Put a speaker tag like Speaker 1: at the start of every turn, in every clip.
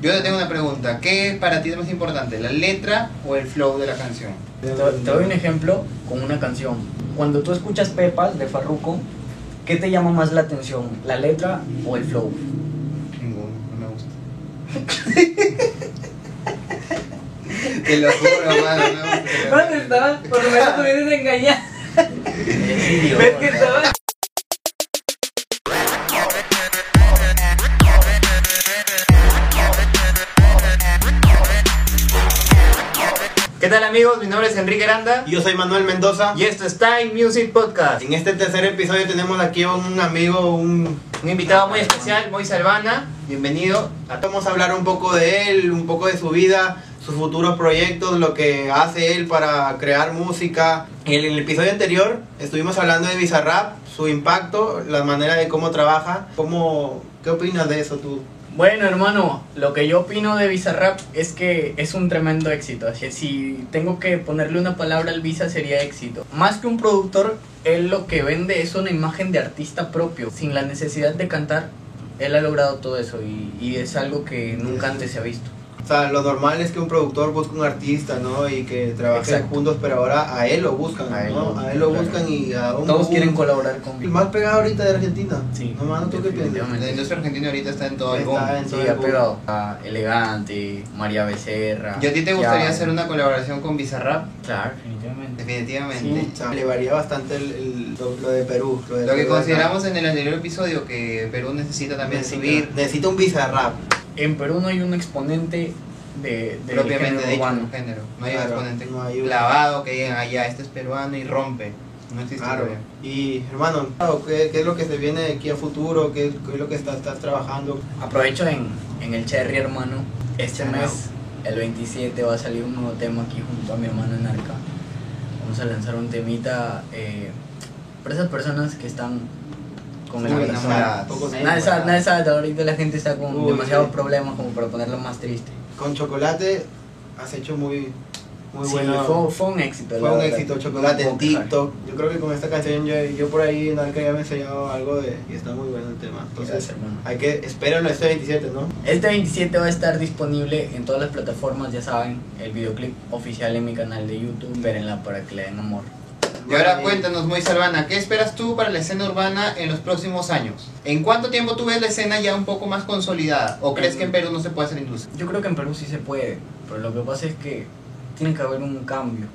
Speaker 1: Yo te tengo una pregunta. ¿Qué para ti es más importante, la letra o el flow de la canción?
Speaker 2: Te, te doy un ejemplo con una canción. Cuando tú escuchas Pepas de Farruko, ¿qué te llama más la atención? ¿La letra o el flow?
Speaker 1: Ninguno, no me gusta. Te lo juro, mano, no me gusta.
Speaker 3: ¿Dónde estabas? Por lo menos.
Speaker 2: Eres idiota.
Speaker 3: ¿Ves que estabas?
Speaker 1: ¿Qué tal amigos? Mi nombre es Enrique Aranda
Speaker 4: Yo soy Manuel Mendoza.
Speaker 1: y esto es Time Music Podcast.
Speaker 4: En este tercer episodio tenemos aquí a un amigo, un...
Speaker 1: Un invitado muy especial, Moy Salvana. Bienvenido.
Speaker 4: Vamos a hablar un poco de él, un poco de su vida, sus futuros proyectos, lo que hace él para crear música. En el episodio anterior estuvimos hablando de Bizarrap, su impacto, la manera de cómo trabaja. ¿Cómo, ¿Qué opinas de eso tú?
Speaker 2: Bueno, hermano, lo que yo opino de Bizarrap es que es un tremendo éxito. Si tengo que ponerle una palabra al Visa sería éxito. Más que un productor, él lo que vende es una imagen de artista propio. Sin la necesidad de cantar, él ha logrado todo eso y, y es algo que nunca antes se ha visto.
Speaker 4: O sea, lo normal es que un productor busque un artista, ¿no? Y que trabajen
Speaker 2: Exacto.
Speaker 4: juntos, pero ahora a él lo buscan,
Speaker 2: A él
Speaker 4: ¿no?
Speaker 2: lo-
Speaker 4: A él lo
Speaker 2: claro.
Speaker 4: buscan y a un...
Speaker 2: Todos quieren colaborar con
Speaker 4: El más pegado ahorita de Argentina.
Speaker 2: Sí,
Speaker 4: No, mano, ¿tú qué piensas?
Speaker 2: definitivamente.
Speaker 1: La industria argentina ahorita está en todo el
Speaker 4: Está
Speaker 1: boom.
Speaker 4: en-
Speaker 2: Sí,
Speaker 4: todo el
Speaker 2: ha
Speaker 4: boom.
Speaker 2: pegado a Elegante, María Becerra.
Speaker 1: ¿Y a ti te gustaría
Speaker 2: Ya-
Speaker 1: hacer una colaboración con Bizarrap?
Speaker 2: Claro, definitivamente.
Speaker 1: Definitivamente.
Speaker 4: O sea, le varía bastante el, el- lo, lo de Perú. Lo, de
Speaker 1: Lo que
Speaker 4: Perú
Speaker 1: consideramos en el anterior episodio que Perú necesita también
Speaker 4: necesita,
Speaker 1: subir
Speaker 4: necesita un bizarrap.
Speaker 2: En Perú no hay un exponente de, del
Speaker 1: propiamente
Speaker 2: género
Speaker 1: dicho
Speaker 2: urbano.
Speaker 1: un género. No hay
Speaker 4: Claro,
Speaker 1: un exponente
Speaker 4: no hay un-
Speaker 1: clavado que digan allá, este es peruano y rompe. No existe
Speaker 4: Claro.
Speaker 1: todavía.
Speaker 4: Y hermano, ¿qué, qué es lo que se viene de aquí a futuro? ¿Qué, qué es lo que estás, estás trabajando?
Speaker 2: Aprovecho en, en el Cherry, hermano. Este mes, el 27, va a salir un nuevo tema aquí junto a mi hermano en Arca. Vamos a lanzar un temita eh, para esas personas que están con el.
Speaker 4: Poco-
Speaker 2: Nadie sabe, nadie sabe, ahorita la gente está con
Speaker 4: Uy,
Speaker 2: demasiados
Speaker 4: sí.
Speaker 2: problemas como para ponerlo más triste.
Speaker 4: Con chocolate has hecho muy, muy
Speaker 2: sí,
Speaker 4: bueno.
Speaker 2: fue, fue un éxito.
Speaker 4: Fue un
Speaker 2: verdad.
Speaker 4: éxito, chocolate en. TikTok. Yo creo que con esta canción yo, yo por ahí en Arca ya me he enseñado algo de... Y está muy bueno el tema. Entonces,
Speaker 2: Gracias, hermano.
Speaker 4: hay que... Espéralo este 27, ¿no?
Speaker 2: Este 27 va a estar disponible en todas las plataformas, ya saben, el videoclip oficial en mi canal de YouTube, vérenla para que le den amor.
Speaker 1: Y ahora cuéntanos, Moy Salvana, ¿qué esperas tú para la escena urbana en los próximos años? ¿En cuánto tiempo tú ves la escena ya un poco más consolidada? ¿O crees que en Perú no se puede hacer industria?
Speaker 2: Yo creo que en Perú sí se puede, pero lo que pasa es que tiene que haber un cambio,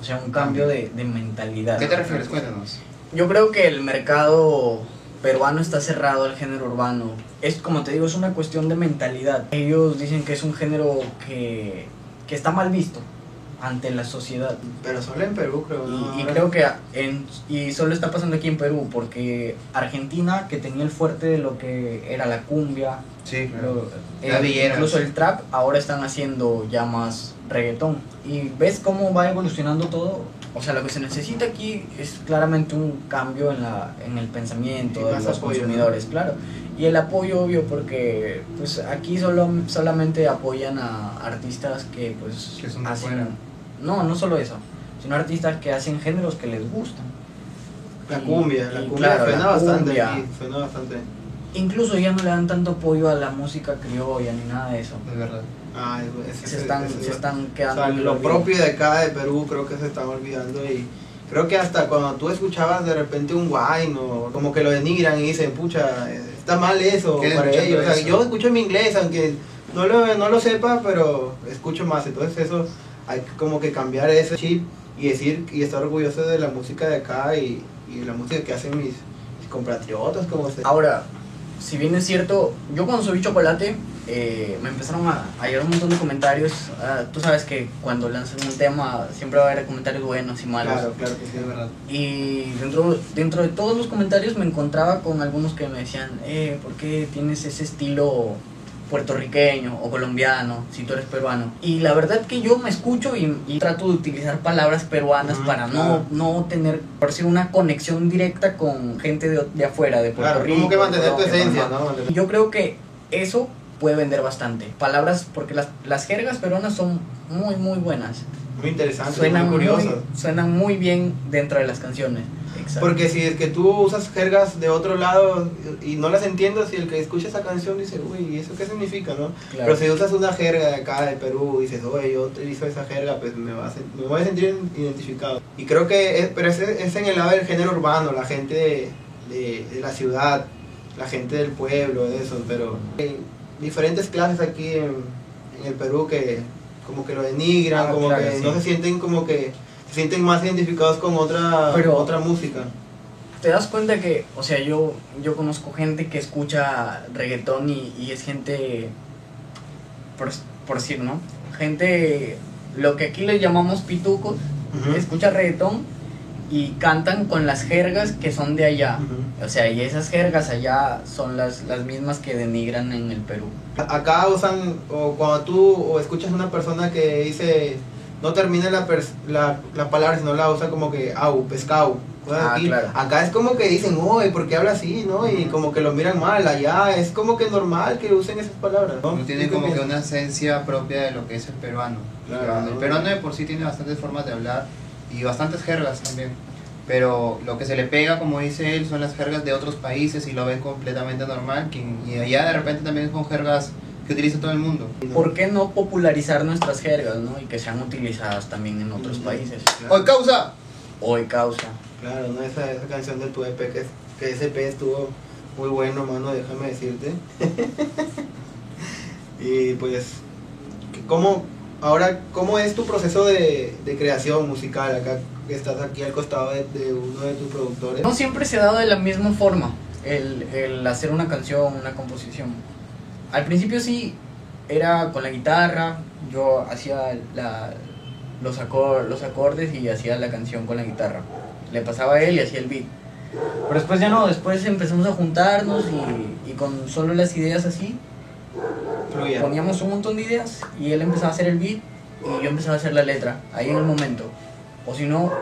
Speaker 2: o sea, un cambio de, de mentalidad.
Speaker 1: ¿Qué te refieres? Cuéntanos.
Speaker 2: Yo creo que el mercado peruano está cerrado al género urbano. Es como te digo, es una cuestión de mentalidad. Ellos dicen que es un género que, que está mal visto ante la sociedad.
Speaker 4: Pero solo en Perú, creo.
Speaker 2: Y,
Speaker 4: ¿no?
Speaker 2: y creo que en, y solo está pasando aquí en Perú, porque Argentina, que tenía el fuerte de lo que era la cumbia,
Speaker 1: Sí,
Speaker 2: lo-
Speaker 1: La villera.
Speaker 2: incluso el trap, ahora están haciendo ya más reggaetón. Y ves cómo va evolucionando todo. O sea, lo que se necesita aquí es claramente un cambio en, la, en el pensamiento
Speaker 4: Y
Speaker 2: de los
Speaker 4: apoyo,
Speaker 2: consumidores, claro. Y el apoyo, obvio, porque pues aquí solo, solamente apoyan a artistas que pues
Speaker 1: Que son de
Speaker 2: hacen... No, no solo eso, sino artistas que hacen géneros que les gustan.
Speaker 4: La
Speaker 2: Y-
Speaker 4: cumbia, la cumbia
Speaker 2: claro,
Speaker 4: suena
Speaker 2: la
Speaker 4: bastante
Speaker 2: cumbia.
Speaker 4: aquí, suena bastante.
Speaker 2: Incluso ya no le dan tanto apoyo a la música criolla ni nada de eso.
Speaker 1: Es verdad.
Speaker 4: Ah, es- es-
Speaker 2: Se
Speaker 4: es-
Speaker 2: están,
Speaker 4: es-
Speaker 2: se están
Speaker 4: o
Speaker 2: quedando
Speaker 4: sea, lo
Speaker 2: olvido.
Speaker 4: propio de acá de Perú creo que se están olvidando y creo que hasta cuando tú escuchabas de repente un wine o como que lo denigran y dicen, pucha, está mal eso
Speaker 1: ¿Qué
Speaker 4: para ellos. O sea,
Speaker 1: eso?
Speaker 4: yo escucho mi inglés aunque no lo, no lo sepa, pero escucho más. Entonces eso hay que como que cambiar ese chip y decir y estar orgulloso de la música de acá y, y la música que hacen mis, mis compatriotas como se...
Speaker 2: Ahora, si bien es cierto, yo cuando subí chocolate, eh, me empezaron a, a llegar un montón de comentarios. Ah, tú sabes que cuando lanzas un tema siempre va a haber comentarios buenos y malos.
Speaker 4: Claro, claro que sí.
Speaker 1: Es verdad.
Speaker 2: Y dentro, dentro de todos los comentarios me encontraba con algunos que me decían, eh, ¿por qué tienes ese estilo puertorriqueño o colombiano si tú eres peruano? Y la verdad que yo me escucho y, y trato de utilizar palabras peruanas
Speaker 4: Ujú,
Speaker 2: para
Speaker 4: claro.
Speaker 2: no, no tener, por decir, una conexión directa con gente de, de afuera, de Puerto
Speaker 4: Claro,
Speaker 2: Rico.
Speaker 4: como que mantener tu esencia. ¿no?
Speaker 2: Yo creo que eso puede vender bastante. Palabras, porque las, las jergas peruanas son muy, muy buenas.
Speaker 4: Muy interesante,
Speaker 2: Suenan
Speaker 4: muy curioso.
Speaker 2: suenan muy bien dentro de las canciones. Exacto.
Speaker 4: Porque si es que tú usas jergas de otro lado y no las entiendes, y el que escucha esa canción dice, uy, ¿eso qué significa, no?
Speaker 2: Claro.
Speaker 4: Pero si usas una jerga de acá de Perú y dices, oye, yo utilizo esa jerga, pues me, va a sen- me voy a sentir identificado. Y creo que, es, pero es, es en el lado del género urbano, la gente de, de- de la ciudad, la gente del pueblo, eso, pero hay diferentes clases aquí en, en el Perú que como que lo denigran,
Speaker 2: Ah,
Speaker 4: como
Speaker 2: claro,
Speaker 4: que
Speaker 2: sí.
Speaker 4: no se sienten como que se sienten más identificados con otra,
Speaker 2: Pero-
Speaker 4: otra música.
Speaker 2: te das cuenta que, o sea, yo, yo conozco gente que escucha reggaetón y, y es gente, por, por decir, ¿no? Gente, lo que aquí le llamamos pitucos,
Speaker 4: Ujú.
Speaker 2: escucha reggaetón y cantan con las jergas que son de allá.
Speaker 4: Ujú.
Speaker 2: O sea, y esas jergas allá son las, las mismas que denigran en el Perú.
Speaker 4: Acá usan, o cuando tú o escuchas a una persona que dice, no termina la, pers- la, la palabra, sino la usa como que, au, pescado.
Speaker 2: Ah, claro.
Speaker 4: Acá es como que dicen, oye, ¿por qué habla así? ¿no? Y
Speaker 2: Ujú.
Speaker 4: como que lo miran mal. Allá es como que normal que usen esas palabras. ¿no?
Speaker 1: No tiene
Speaker 4: ¿Tú qué
Speaker 1: como que una esencia propia de lo que es el peruano.
Speaker 4: Claro,
Speaker 1: el
Speaker 4: ¿no?
Speaker 1: peruano de por sí tiene bastantes formas de hablar y bastantes jergas también. Pero lo que se le pega, como dice él, son las jergas de otros países y lo ven completamente normal. Y allá de repente también son jergas que utiliza todo el mundo.
Speaker 2: ¿Por qué no popularizar nuestras jergas, no? Y que sean utilizadas también en otros países.
Speaker 4: Claro.
Speaker 1: ¡Hoy causa!
Speaker 2: Hoy causa.
Speaker 4: Claro, ¿no? Esa, esa canción de tu EP, que, que ese EP estuvo muy bueno, mano, déjame decirte. y pues, ¿cómo, ahora, ¿cómo es tu proceso de, de creación musical? Acá que estás aquí al costado de, de uno de tus productores.
Speaker 2: No siempre se ha dado de la misma forma el, el hacer una canción, una composición. Al principio sí, era con la guitarra, yo hacía la- los, acor- los acordes y hacía la canción con la guitarra. Le pasaba a él y hacía el beat. Pero después ya no, después empezamos a juntarnos y, y con solo las ideas así,
Speaker 4: Fluía.
Speaker 2: poníamos un montón de ideas y él empezaba a hacer el beat y yo empezaba a hacer la letra, ahí en el momento. O si no,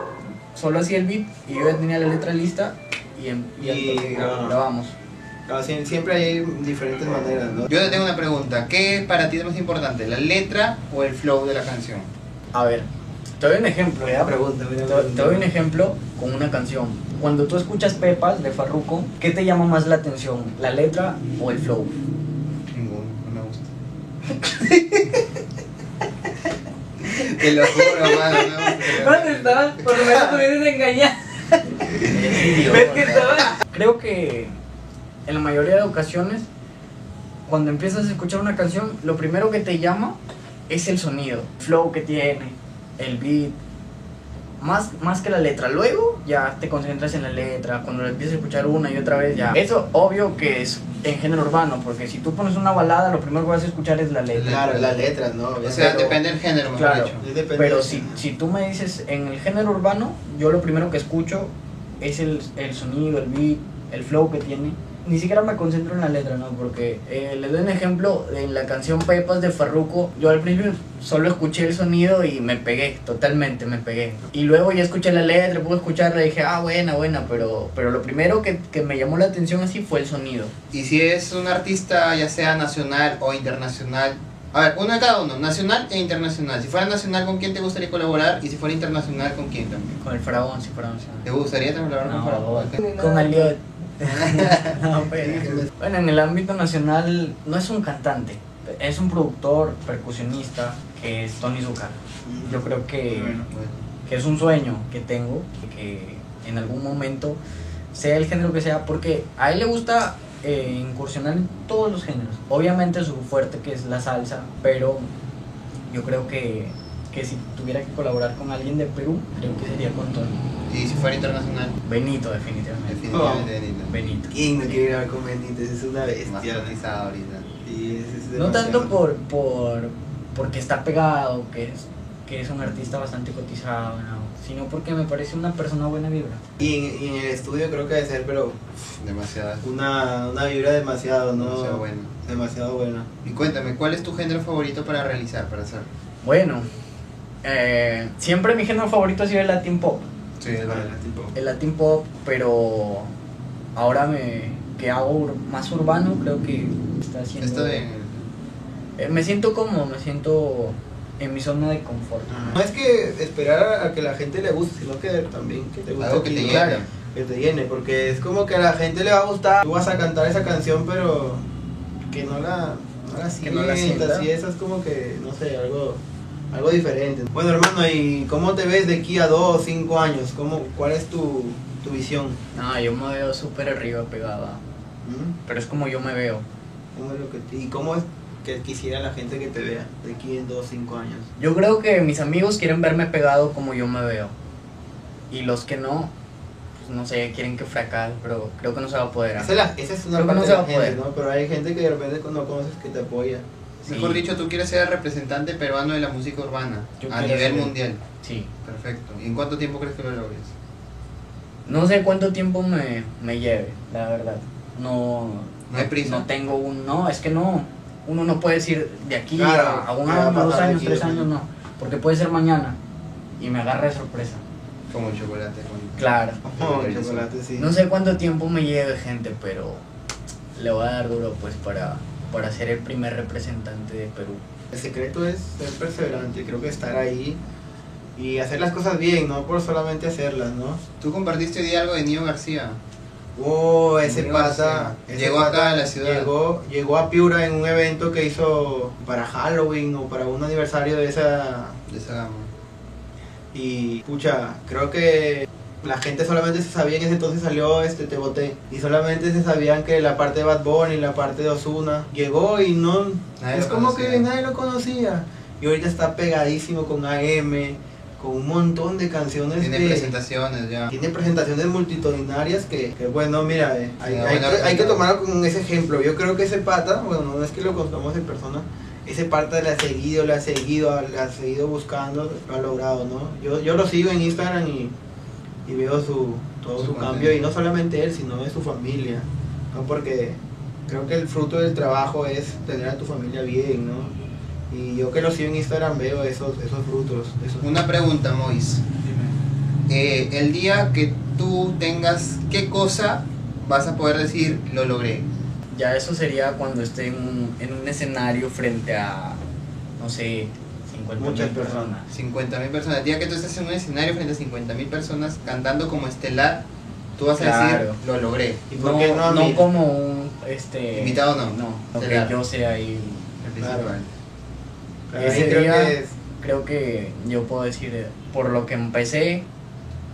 Speaker 2: solo hacía el beat y yo ya tenía la letra lista y, em- y,
Speaker 4: Y
Speaker 2: entonces
Speaker 4: grabamos. sie- siempre hay diferentes maneras, ¿no?
Speaker 1: Yo te tengo una pregunta. ¿Qué para ti es más importante, la letra o el flow de la canción?
Speaker 2: A ver, te doy un ejemplo, ¿ya?
Speaker 4: pregunta, buena
Speaker 2: Te, te doy un ejemplo con una canción. Cuando tú escuchas Pepas de Farruko, ¿qué te llama más la atención? ¿La letra o el flow?
Speaker 1: Ninguno, no me gusta. Te lo juro, mano, no.
Speaker 3: ¿Dónde estabas? Por lo menos tú vienes a engañar. ¿Ves que estabas?
Speaker 2: Creo que en la mayoría de ocasiones, cuando empiezas a escuchar una canción, lo primero que te llama es el sonido, el flow que tiene, el beat, más, más que la letra. Luego ya te concentras en la letra, cuando la empiezas a escuchar una y otra vez ya. Eso obvio que es en género urbano, porque si tú pones una balada, lo primero que vas a escuchar es la letra.
Speaker 4: Claro, las letras, ¿no?
Speaker 1: O sea,
Speaker 2: Pero-
Speaker 1: depende del género, mejor
Speaker 2: Claro.
Speaker 1: dicho.
Speaker 2: Pero si, si tú me dices en el género urbano, yo lo primero que escucho es el, el sonido, el beat, el flow que tiene. Ni siquiera me concentro en la letra, ¿no? Porque eh, les doy un ejemplo, en la canción Pepas de Farruko, yo al principio solo escuché el sonido y me pegué, totalmente me pegué. Y luego ya escuché la letra, pude escucharla y dije, ah, buena, buena, pero, pero lo primero que, que me llamó la atención así fue el sonido.
Speaker 1: Y si es un artista, ya sea nacional o internacional, a ver, uno de cada uno, nacional e internacional. Si fuera nacional, ¿con quién te gustaría colaborar? Y si fuera internacional, ¿con quién también?
Speaker 2: Con el faraón, sí, faraón. sí.
Speaker 1: ¿Te gustaría colaborar con
Speaker 2: No,
Speaker 1: Faraón?
Speaker 2: con Aliot. No, pero- bueno, en el ámbito nacional no es un cantante, es un productor, percusionista, que es Tony Zucker. Yo creo que,
Speaker 1: Bueno, bueno.
Speaker 2: que es un sueño que tengo, que en algún momento, sea el género que sea, porque a él le gusta eh, incursionar en todos los géneros. Obviamente su fuerte que es la salsa, pero yo creo que, que si tuviera que colaborar con alguien de Perú, creo que sería con Tony.
Speaker 1: Y si fuera internacional,
Speaker 2: Benito, definitivamente.
Speaker 1: definitivamente Benito.
Speaker 2: Benito.
Speaker 4: ¿Quién no quiere grabar con Benítez? Es una
Speaker 1: Más
Speaker 4: bestia.
Speaker 1: cotizado ahorita.
Speaker 4: Sí, es- es
Speaker 2: No tanto por, por porque está pegado, que es, que es un artista bastante cotizado, no, sino porque me parece una persona buena vibra.
Speaker 4: Y en, y en el estudio creo que debe ser, pero
Speaker 1: Demasiado.
Speaker 4: una, una vibra demasiado, ¿no?
Speaker 1: Demasiado bueno.
Speaker 4: Demasiado buena.
Speaker 1: Y cuéntame, ¿cuál es tu género favorito para realizar, para hacer?
Speaker 2: Bueno, eh, siempre mi género favorito ha sido el Latin Pop.
Speaker 1: Sí, es
Speaker 4: Vale, tipo.
Speaker 2: El Latin Pop, pero ahora me, que hago ur- más urbano, creo que está haciendo...
Speaker 1: Esto de...
Speaker 2: Eh, me siento cómodo, me siento en mi zona de confort.
Speaker 4: No es que esperar a que la gente le guste, sino que también que te guste.
Speaker 1: Algo que te llene.
Speaker 2: Claro.
Speaker 4: Que te llene, porque es como que a la gente le va a gustar. Tú vas a cantar esa canción, pero que no la, no la
Speaker 2: Que no la
Speaker 4: sientas,
Speaker 2: sienta.
Speaker 4: y eso es como que, no sé, algo, algo diferente. Bueno, hermano, ¿y cómo te ves de aquí a dos, cinco años? ¿Cómo, ¿Cuál es tu, tu visión?
Speaker 2: No, yo me veo súper arriba pegada.
Speaker 4: ¿Mm?
Speaker 2: Pero es como yo me veo.
Speaker 4: ¿Cómo es lo que ¿Y cómo es que quisiera la gente que te vea de aquí en dos, cinco años?
Speaker 2: Yo creo que mis amigos quieren verme pegado como yo me veo. Y los que no, pues no sé, quieren que fracase, pero creo que no se va a poder.
Speaker 4: Esa es, la- esa es una
Speaker 2: Creo
Speaker 4: parte
Speaker 2: no
Speaker 4: de la gente. ¿no? Pero hay gente que de repente no conoces que te apoya.
Speaker 2: Sí.
Speaker 1: Mejor dicho, tú quieres ser el representante peruano de la música urbana
Speaker 2: Yo
Speaker 1: a nivel
Speaker 2: ser-
Speaker 1: mundial.
Speaker 2: Sí.
Speaker 1: Perfecto. ¿Y en cuánto tiempo crees que lo logres?
Speaker 2: No sé cuánto tiempo me, me lleve, la verdad. No,
Speaker 1: No hay prisa.
Speaker 2: No tengo un. No, es que no. Uno no puede decir de aquí
Speaker 4: Claro,
Speaker 2: a, a un
Speaker 4: ¿qué va a
Speaker 2: año, dos años, tres años,
Speaker 4: año?
Speaker 2: no. Porque puede ser mañana y me agarre de sorpresa.
Speaker 1: Como el chocolate. con-
Speaker 2: Claro.
Speaker 4: Oh, chocolate, sí.
Speaker 2: No sé cuánto tiempo me lleve, gente, pero le voy a dar duro pues para, para ser el primer representante de Perú.
Speaker 4: El secreto es ser perseverante, creo que estar ahí y hacer las cosas bien, no por solamente hacerlas, ¿no?
Speaker 1: Tú compartiste hoy día algo de Nio García.
Speaker 4: Oh, ese ese
Speaker 1: Llegó acá a la ciudad.
Speaker 4: Llegó, llegó a Piura en un evento que hizo para Halloween o para un aniversario de esa.
Speaker 1: De esa gama.
Speaker 4: Y pucha, creo que la gente solamente se sabía en ese entonces salió este Te Boté. Y solamente se sabían que la parte de Bad Bunny, la parte de Osuna llegó y no.
Speaker 1: Nadie
Speaker 4: es como
Speaker 1: conocía.
Speaker 4: que nadie lo conocía. Y ahorita está pegadísimo con AM, con un montón de canciones
Speaker 1: Tiene
Speaker 4: de.
Speaker 1: presentaciones ya.
Speaker 4: Tiene presentaciones multitudinarias que, que, bueno, mira, eh, hay, hay que, hay que tomarlo como ese ejemplo. Yo creo que ese pata, bueno, no es que lo conozcamos en persona, ese pata le ha seguido, le ha seguido, le ha seguido buscando, lo ha logrado, ¿no? Yo, yo lo sigo en Instagram y, y veo su, todo
Speaker 1: Su
Speaker 4: cambio, y no solamente él, sino de su familia, ¿no? Porque creo que el fruto del trabajo es tener a tu familia bien, ¿no? Y yo que lo sigo en Instagram veo esos, esos frutos. Esos
Speaker 1: Una pregunta, Mois. Eh, el día que tú tengas, ¿qué cosa vas a poder decir lo logré?
Speaker 2: Ya eso sería cuando esté en un, en un escenario frente a, no sé, 50 mil
Speaker 4: Muchas
Speaker 2: personas.
Speaker 1: 50 mil personas. El día que tú estés en un escenario frente a 50 mil personas cantando como estelar, tú vas a
Speaker 2: Claro.
Speaker 1: decir lo logré.
Speaker 4: ¿Y por
Speaker 2: No,
Speaker 4: qué no a
Speaker 2: no como un este
Speaker 1: Invitado no.
Speaker 2: No, que
Speaker 1: Claro.
Speaker 2: yo sea ahí.
Speaker 1: El
Speaker 4: Claro.
Speaker 1: principal.
Speaker 4: Ahí
Speaker 2: Ese
Speaker 4: creo
Speaker 2: día-
Speaker 4: que es-
Speaker 2: Creo que yo puedo decir, eh, por lo que empecé,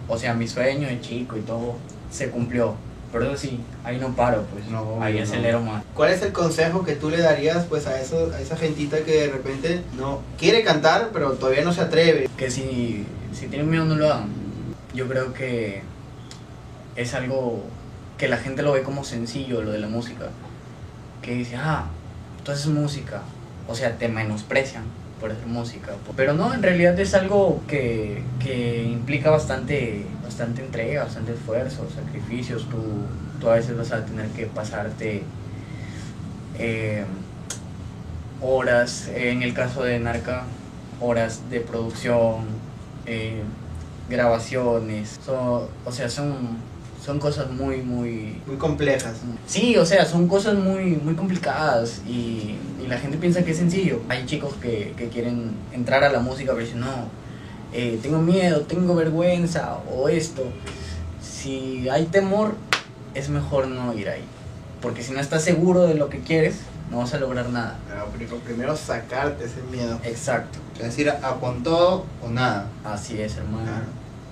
Speaker 2: o sea, mi sueño de chico y todo, se cumplió. Pero eso sí, ahí no paro, pues.
Speaker 1: No,
Speaker 2: ahí
Speaker 1: no.
Speaker 2: acelero más.
Speaker 4: ¿Cuál es el consejo que tú le darías pues a, eso, a esa gentita que de repente no quiere cantar pero todavía no se atreve?
Speaker 2: Que si, si tienen miedo no lo hagan. Yo creo que es algo que la gente lo ve como sencillo, lo de la música. Que dice, ah, tú haces música. O sea, te menosprecian por hacer música. Pero no, en realidad es algo que, que implica bastante, bastante entrega, bastante esfuerzo, sacrificios. Tú, tú a veces vas a tener que pasarte eh, horas, en el caso de Narca, horas de producción, eh, grabaciones. So- o sea, son, son cosas muy, muy,
Speaker 4: Muy complejas.
Speaker 2: Sí, o sea, son cosas muy, muy complicadas y, y la gente piensa que es sencillo. Hay chicos que, que quieren entrar a la música pero dicen, no, eh, tengo miedo, tengo vergüenza o esto. Si hay temor, es mejor no ir ahí. Porque si no estás seguro de lo que quieres, no vas a lograr nada.
Speaker 4: Pero primero sacarte ese miedo.
Speaker 2: Exacto,
Speaker 1: Es decir, a, a con todo o nada.
Speaker 2: así es, hermano.
Speaker 4: Claro.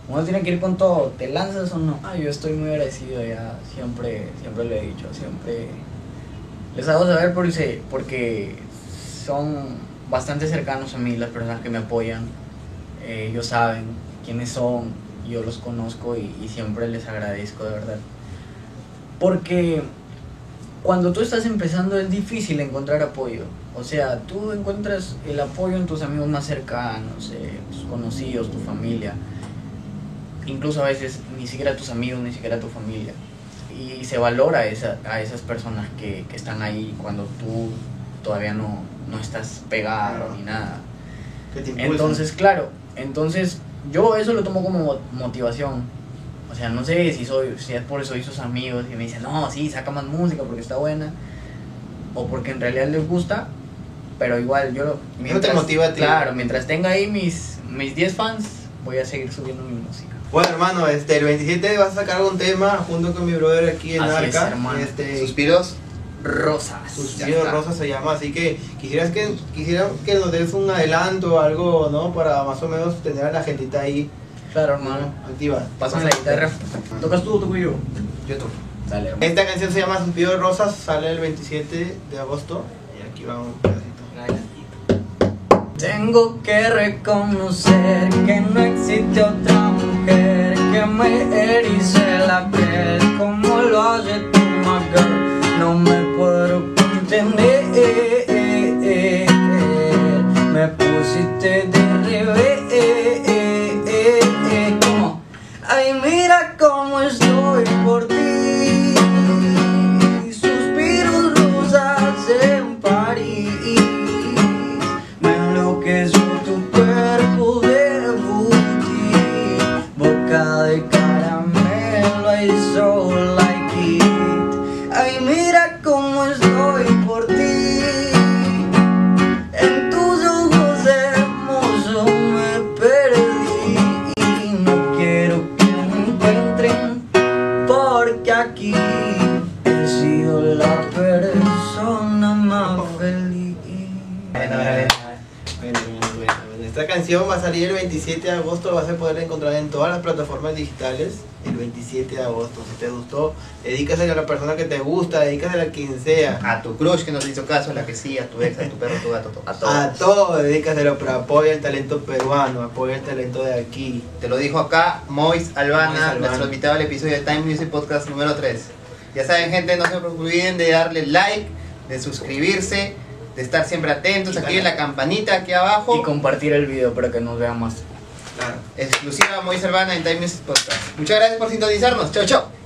Speaker 2: Uno tiene que ir con todo, ¿te lanzas o no? Ah, yo estoy muy agradecido ya, siempre, siempre lo he dicho, siempre les hago saber porque, porque son bastante cercanos a mí las personas que me apoyan, Eh, ellos saben quiénes son, yo los conozco y, y siempre les agradezco de verdad. Porque cuando tú estás empezando es difícil encontrar apoyo. O sea, tú encuentras el apoyo en tus amigos más cercanos, eh, tus conocidos, tu familia. Incluso a veces ni siquiera tus amigos, ni siquiera tu familia. Y se valora esa, a esas personas que, que están ahí cuando tú todavía no, no estás pegado
Speaker 4: Claro.
Speaker 2: ni nada. Entonces, claro, entonces yo eso lo tomo como mo- motivación. O sea, no sé si soy si es por soy sus amigos y me dicen, no, sí, saca más música porque está buena. O porque en realidad les gusta. Pero igual, yo.
Speaker 4: te motiva a ti.
Speaker 2: Claro, mientras tenga ahí mis, mis 10 fans, voy a seguir subiendo mi música.
Speaker 4: Bueno, hermano, este, el 27 vas a sacar algún tema junto con mi brother aquí en
Speaker 2: Así es,
Speaker 4: Arca.
Speaker 2: hermano.
Speaker 4: Este,
Speaker 1: Suspiros.
Speaker 2: Rosas.
Speaker 4: Suspiro
Speaker 1: Ya está.
Speaker 4: Rosa se llama, así que quisieras que quisiera que nos des un adelanto o algo, ¿no? Para más o menos tener a la gentita ahí
Speaker 2: Claro, hermano.
Speaker 4: activa.
Speaker 2: Pásame la guitarra. ¿Tocas tú o toco yo?
Speaker 1: YouTube.
Speaker 2: Dale, hermano.
Speaker 4: Esta canción se llama Suspiro de Rosas, sale el 27 de agosto y aquí va un pedacito.
Speaker 2: Tengo que reconocer que no existe otra mujer que me erice la piel como lo hace tu girl. No me puedo
Speaker 4: salir el 27 de agosto, lo vas a poder encontrar en todas las plataformas digitales el 27 de agosto. Si te gustó, dedícasela a la persona que te gusta, dedícasela a quien sea.
Speaker 1: A tu crush que no te hizo caso, a la que sí, a tu ex, a tu perro, a tu gato.
Speaker 2: A todos.
Speaker 4: A todo, dedícaselo, pero apoya el talento peruano, apoya el talento de aquí.
Speaker 1: Te lo dijo acá Mois Albana,
Speaker 4: Mois Albana.
Speaker 1: nuestro invitado al episodio de Time Music Podcast número 3. Ya saben, gente, no se olviden de darle like, de suscribirse, de estar siempre atentos, activen la campanita aquí abajo.
Speaker 2: Y compartir el video para que nos vean más.
Speaker 4: Claro.
Speaker 1: Exclusiva Mois Albana en Time Music Podcast. Muchas gracias por sintonizarnos. Chao, chao.